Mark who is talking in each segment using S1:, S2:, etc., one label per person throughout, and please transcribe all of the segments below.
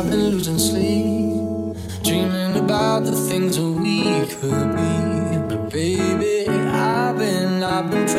S1: I've been losing sleep, dreaming about the things that we could be. But baby, I've been, I've been.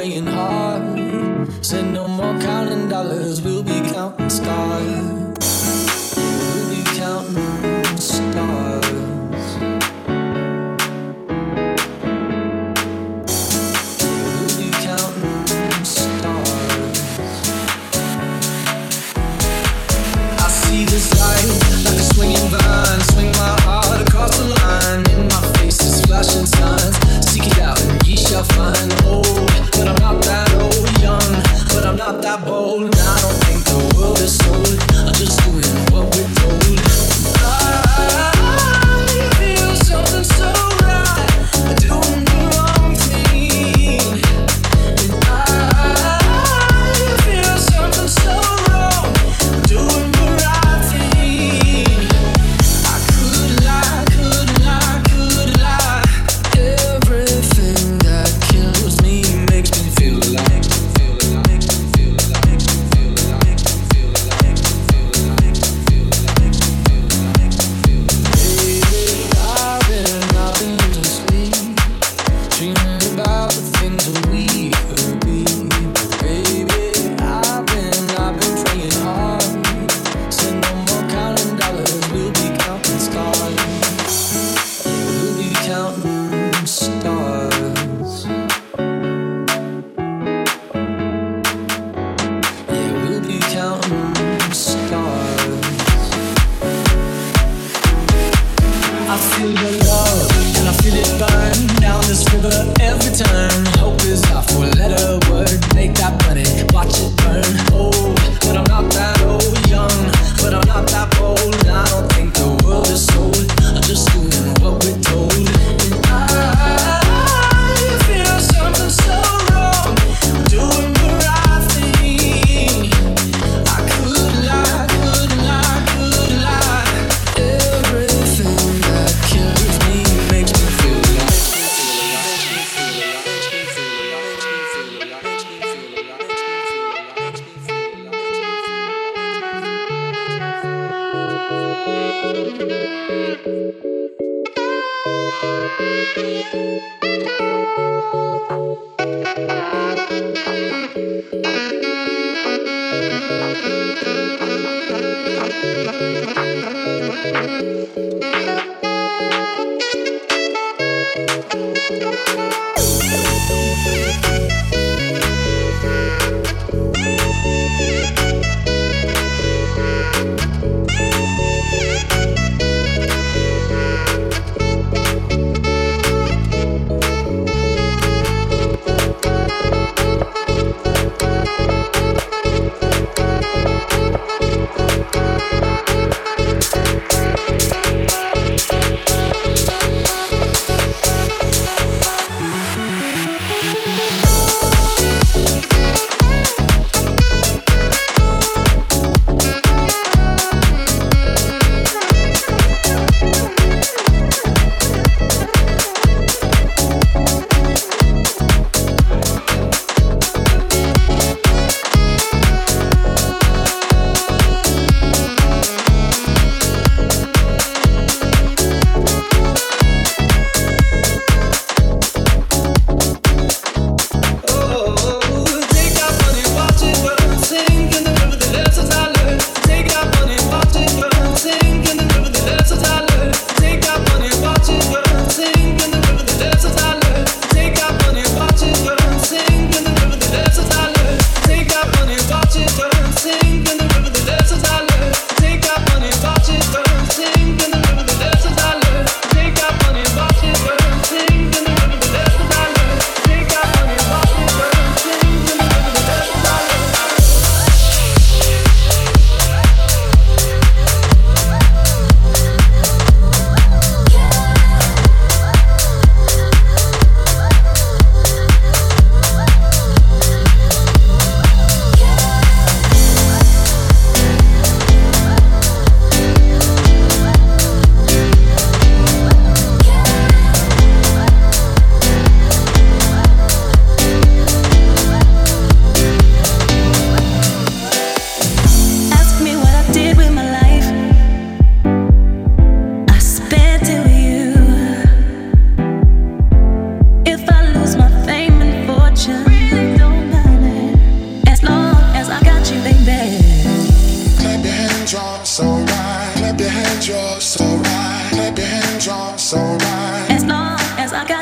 S2: you.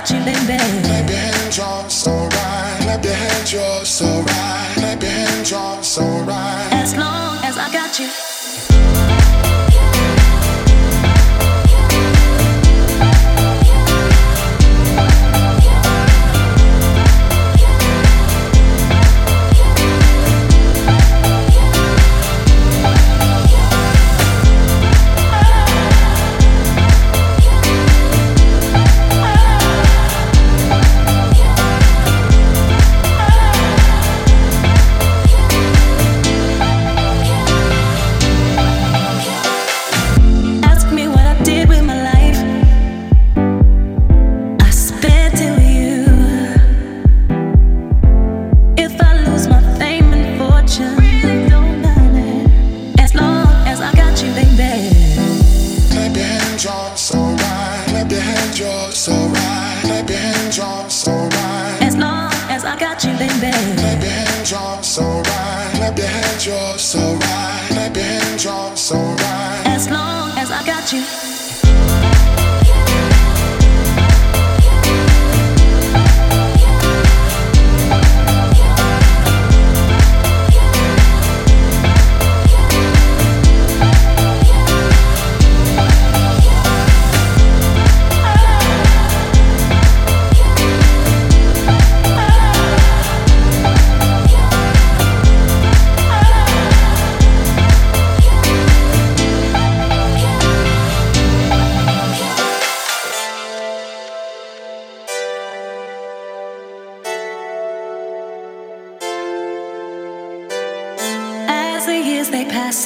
S2: touching.
S3: Clap your hands, y'all, it's alright. Clap your hands, y'all, it's alright. Clap your hands,
S2: y'all, it's. As long as I got you.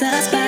S2: satisfied.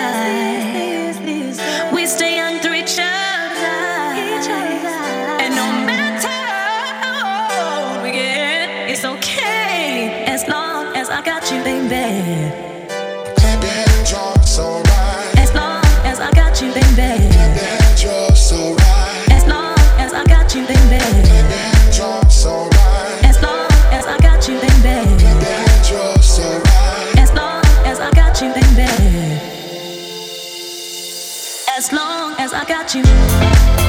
S2: I got you.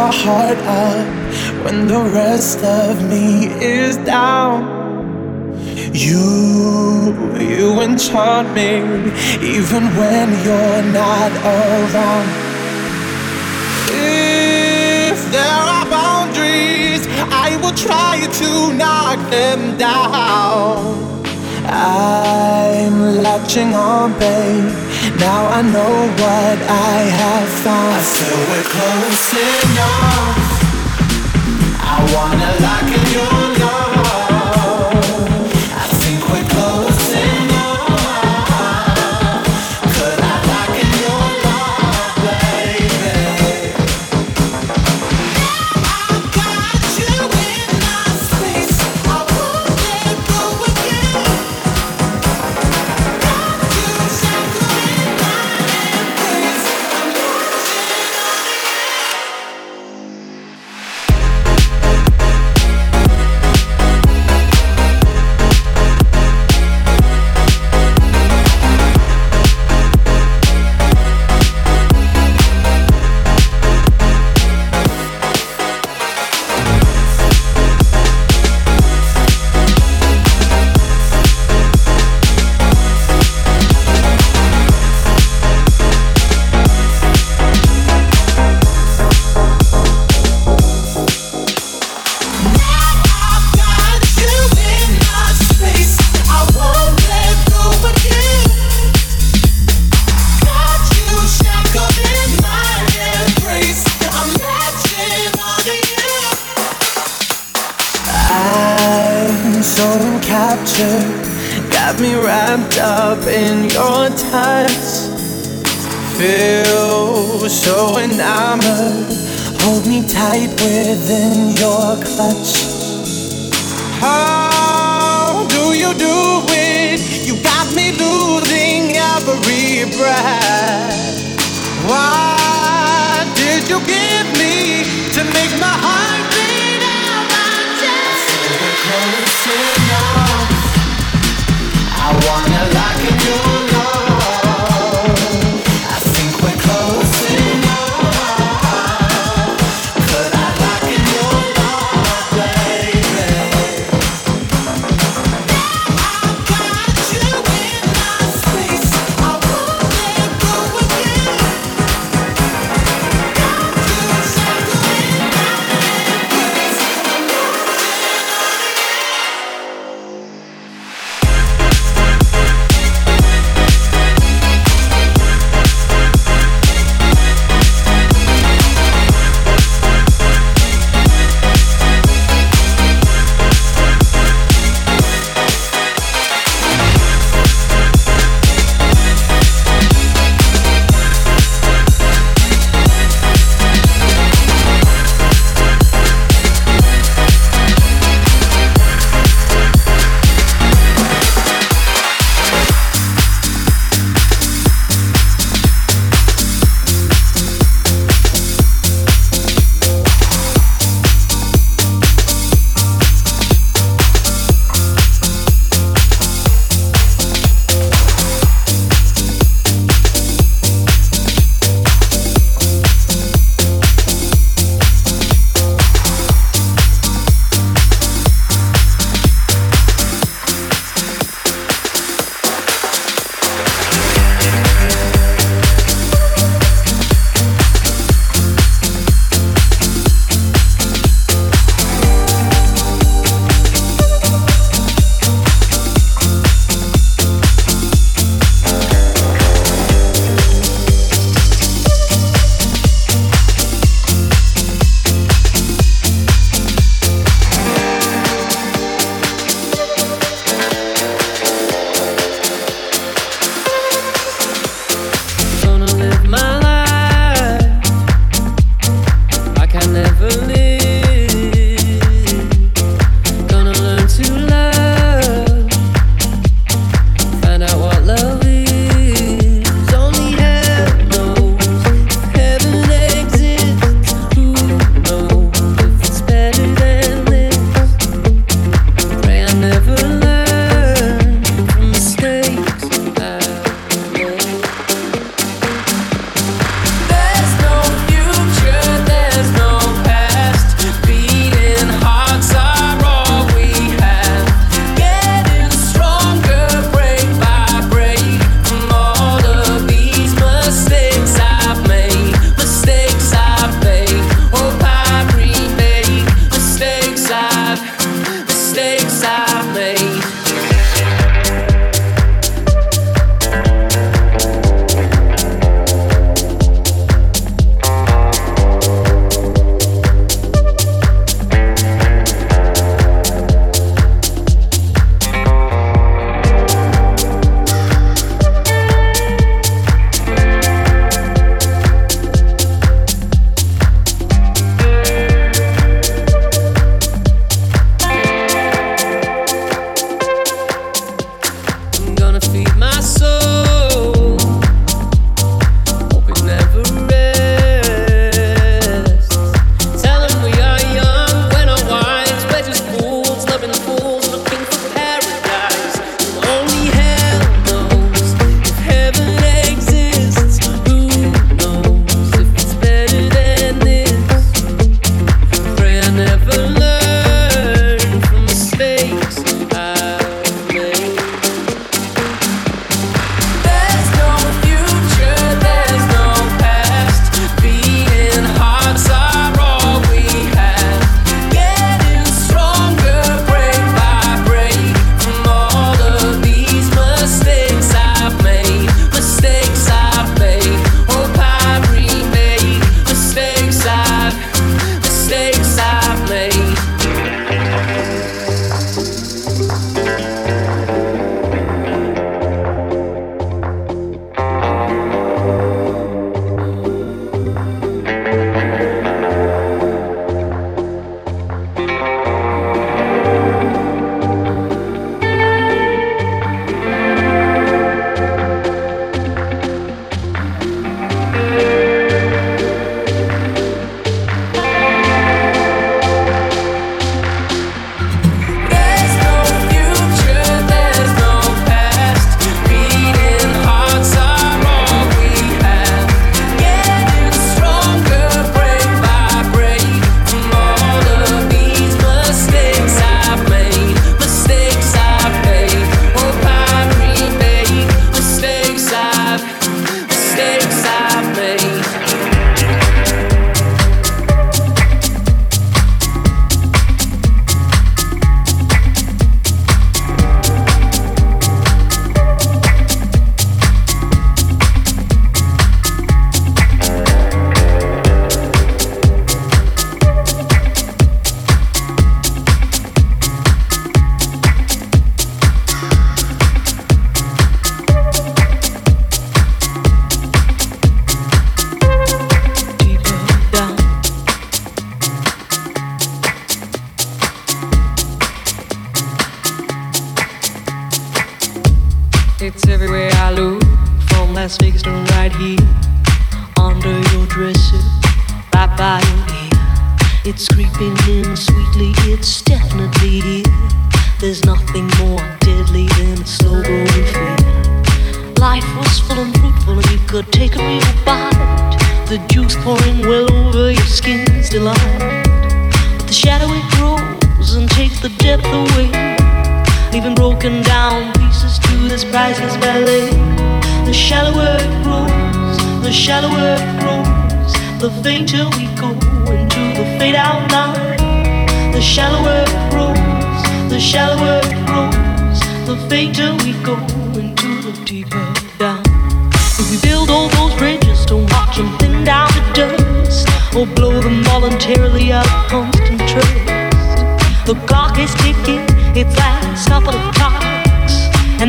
S4: my heart up when the rest of me is down. You, you enchant me even when you're not around. If there are boundaries, I will try to knock them down. I'm latching on, babe now I know what I have found. I feel we're close enough. I wanna lock in your.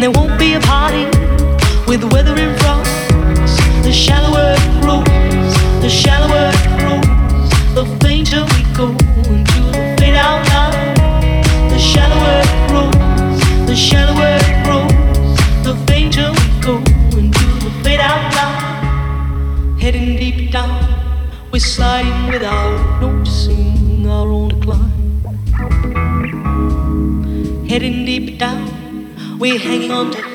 S5: and there won't be a party with weather in front. The shallower it grows, the shallower it grows, the fainter we go into the fade out line. The shallower it grows, the shallower it grows, the fainter we go into the fade out line. Heading deep down, we're sliding without noticing our own decline. Heading deep down. We're hanging on to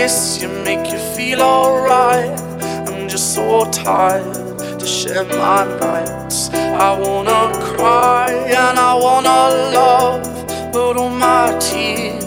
S6: kiss you, make you feel alright. I'm just so tired to share my nights. I wanna cry and I wanna love, but all my tears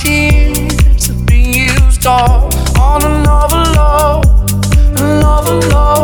S6: tears have been used all on another love, another love.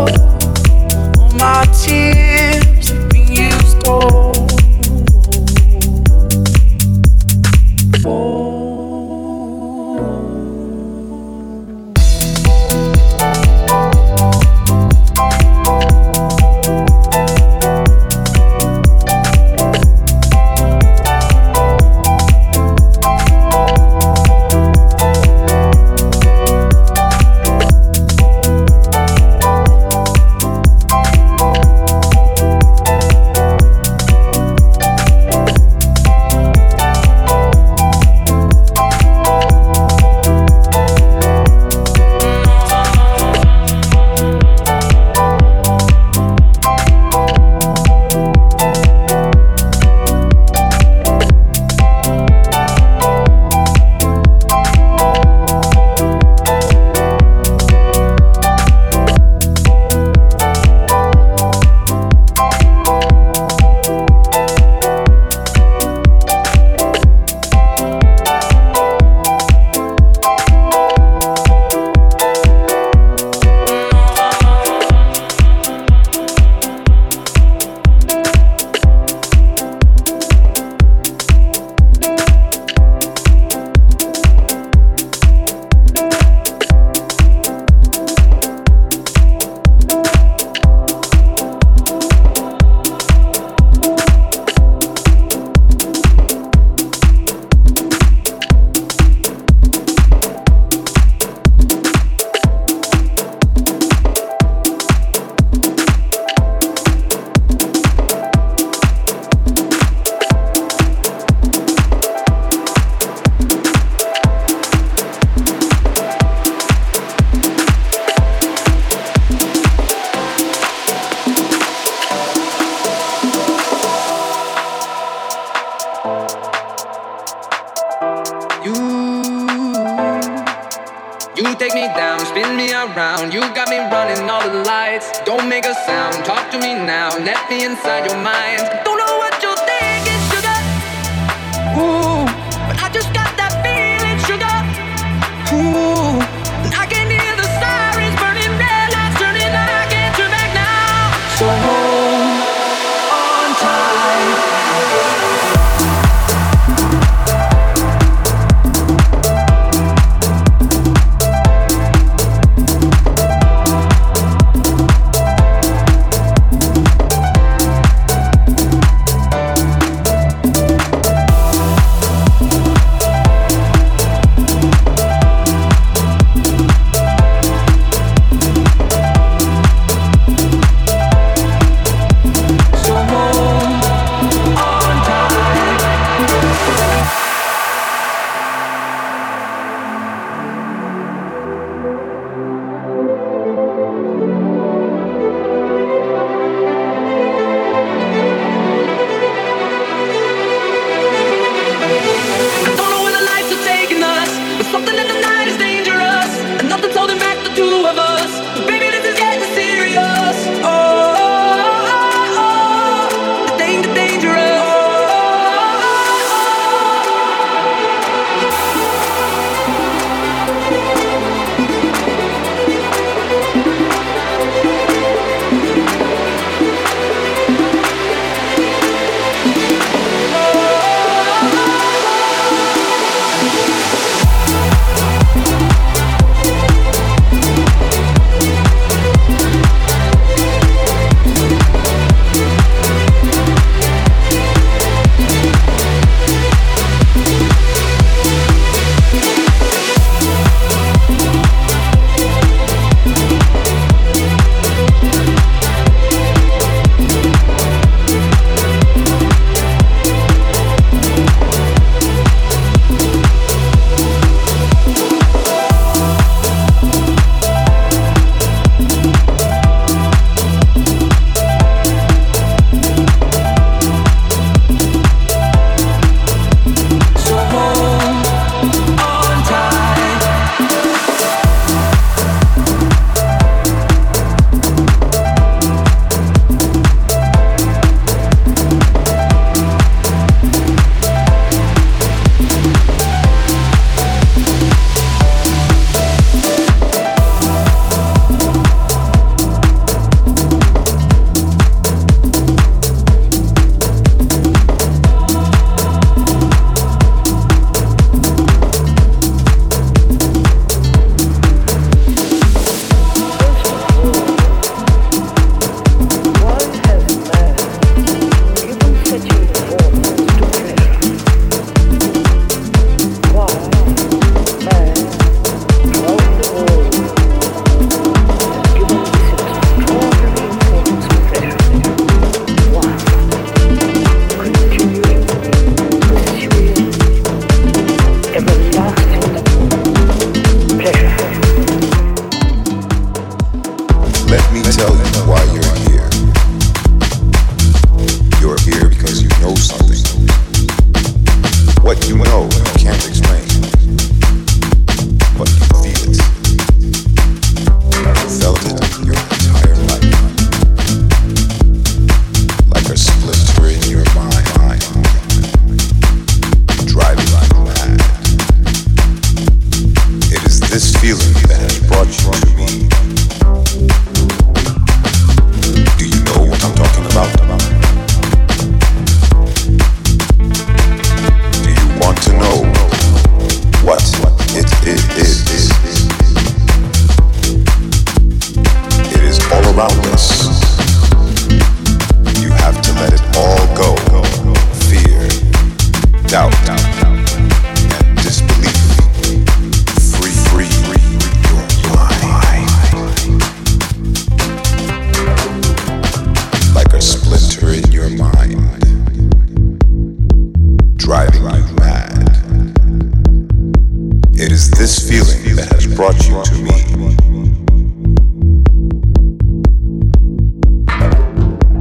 S6: It is this feeling that has brought you to me.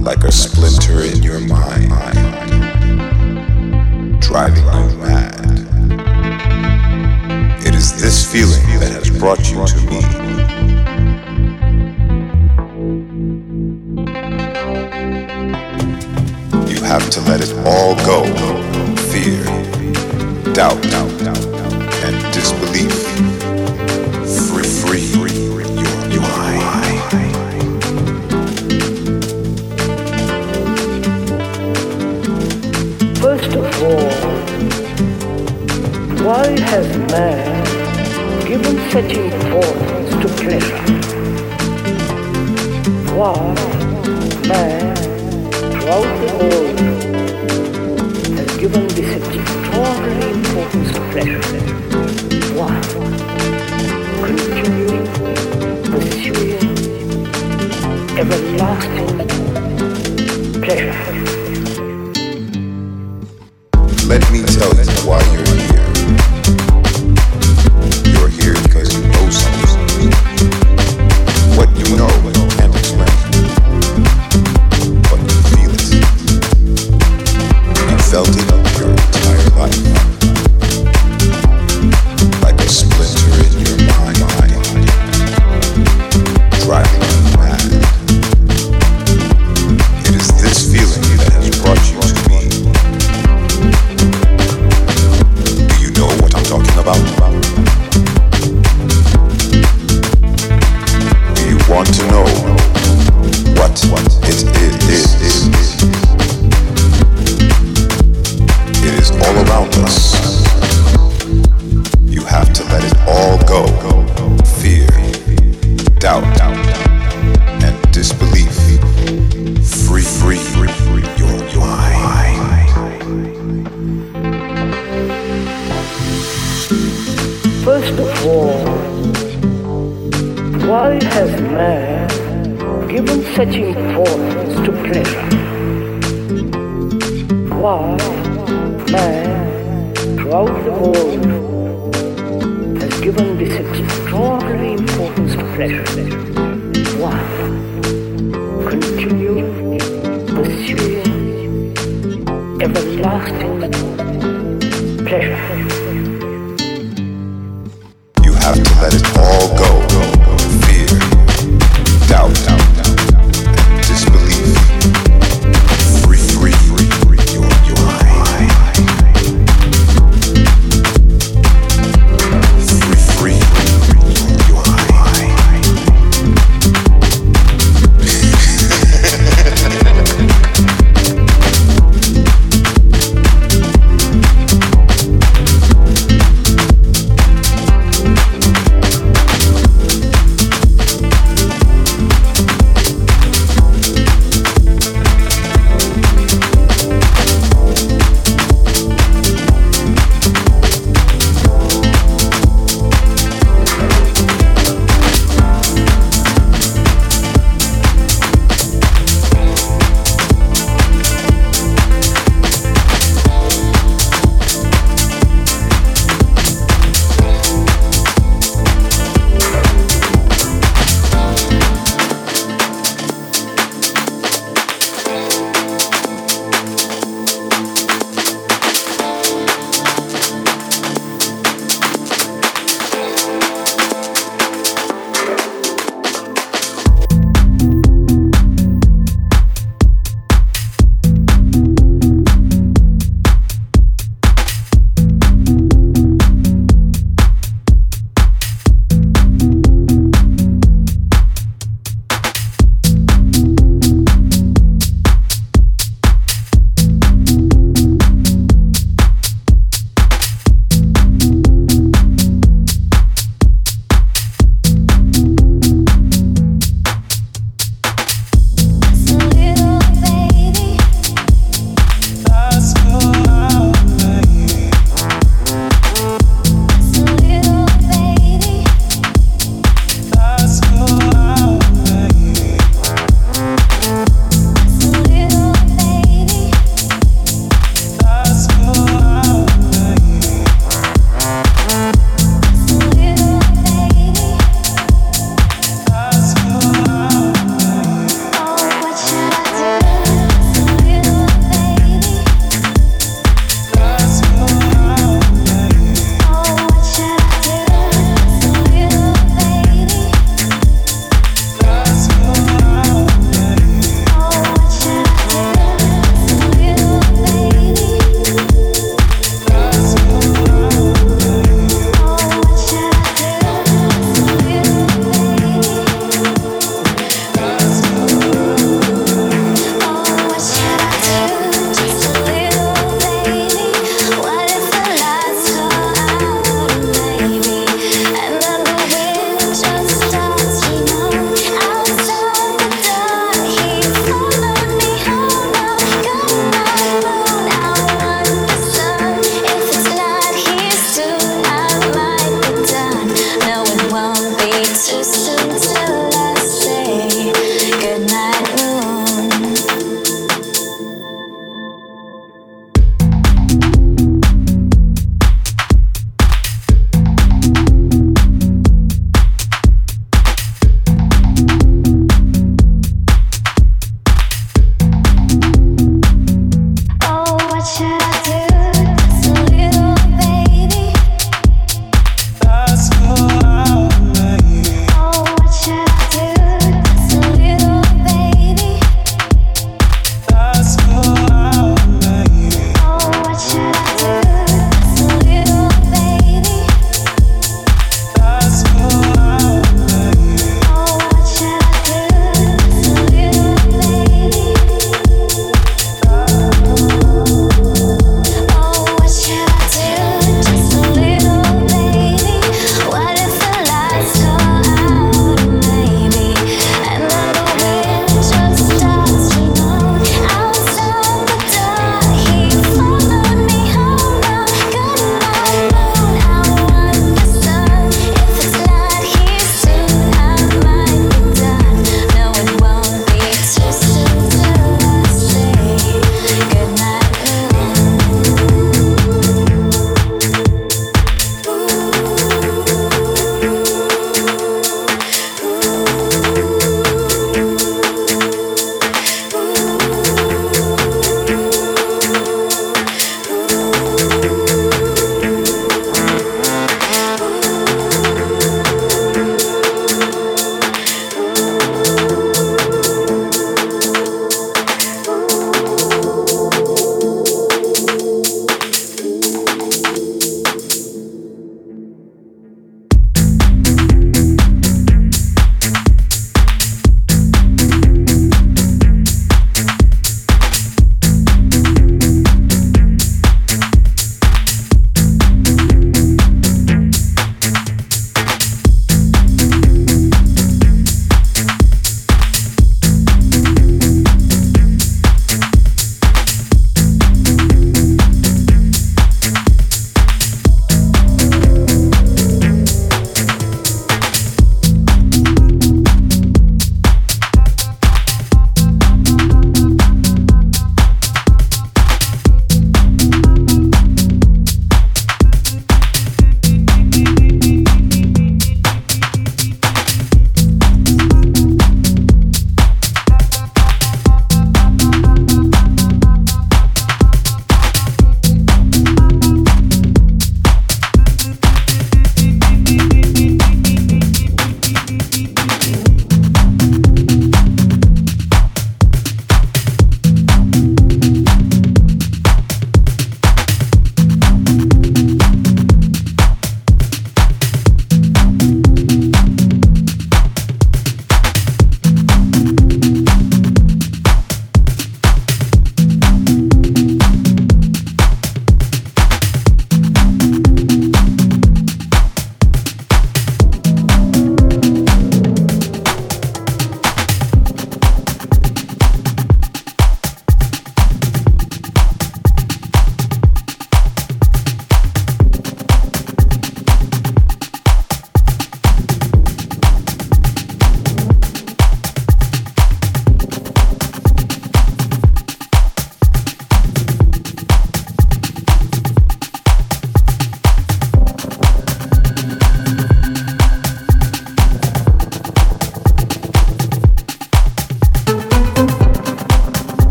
S6: Like a splinter in your mind, driving you mad. It is this feeling that has brought you to me. You
S1: have to let it all go fear, doubt, doubt setting forth to pleasure. War, man, throughout the world, has given this extraordinary importance to pleasure. Why? Continuing, pursuing, everlasting pleasure.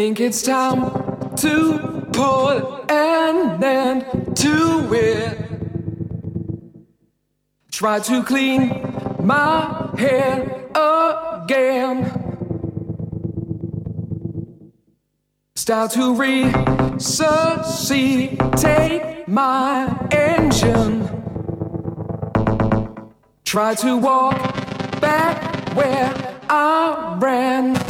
S1: think it's time to pull an end to it. Try to clean my head again. Start to resuscitate my engine. Try to walk back where I ran.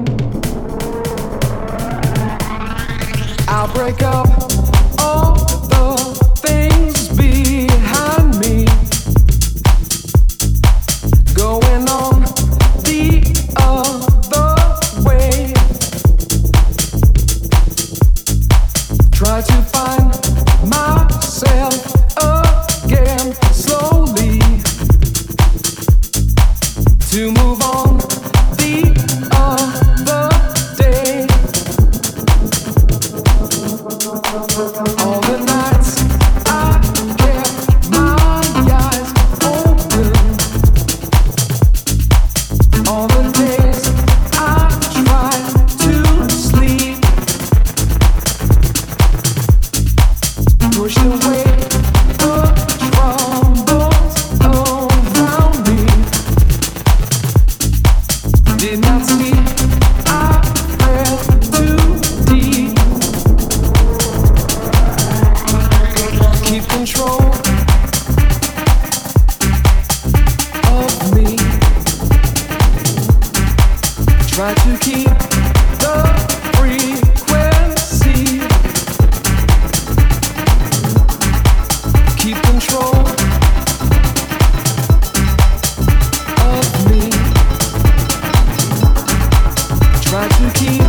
S1: I'll break up. certainty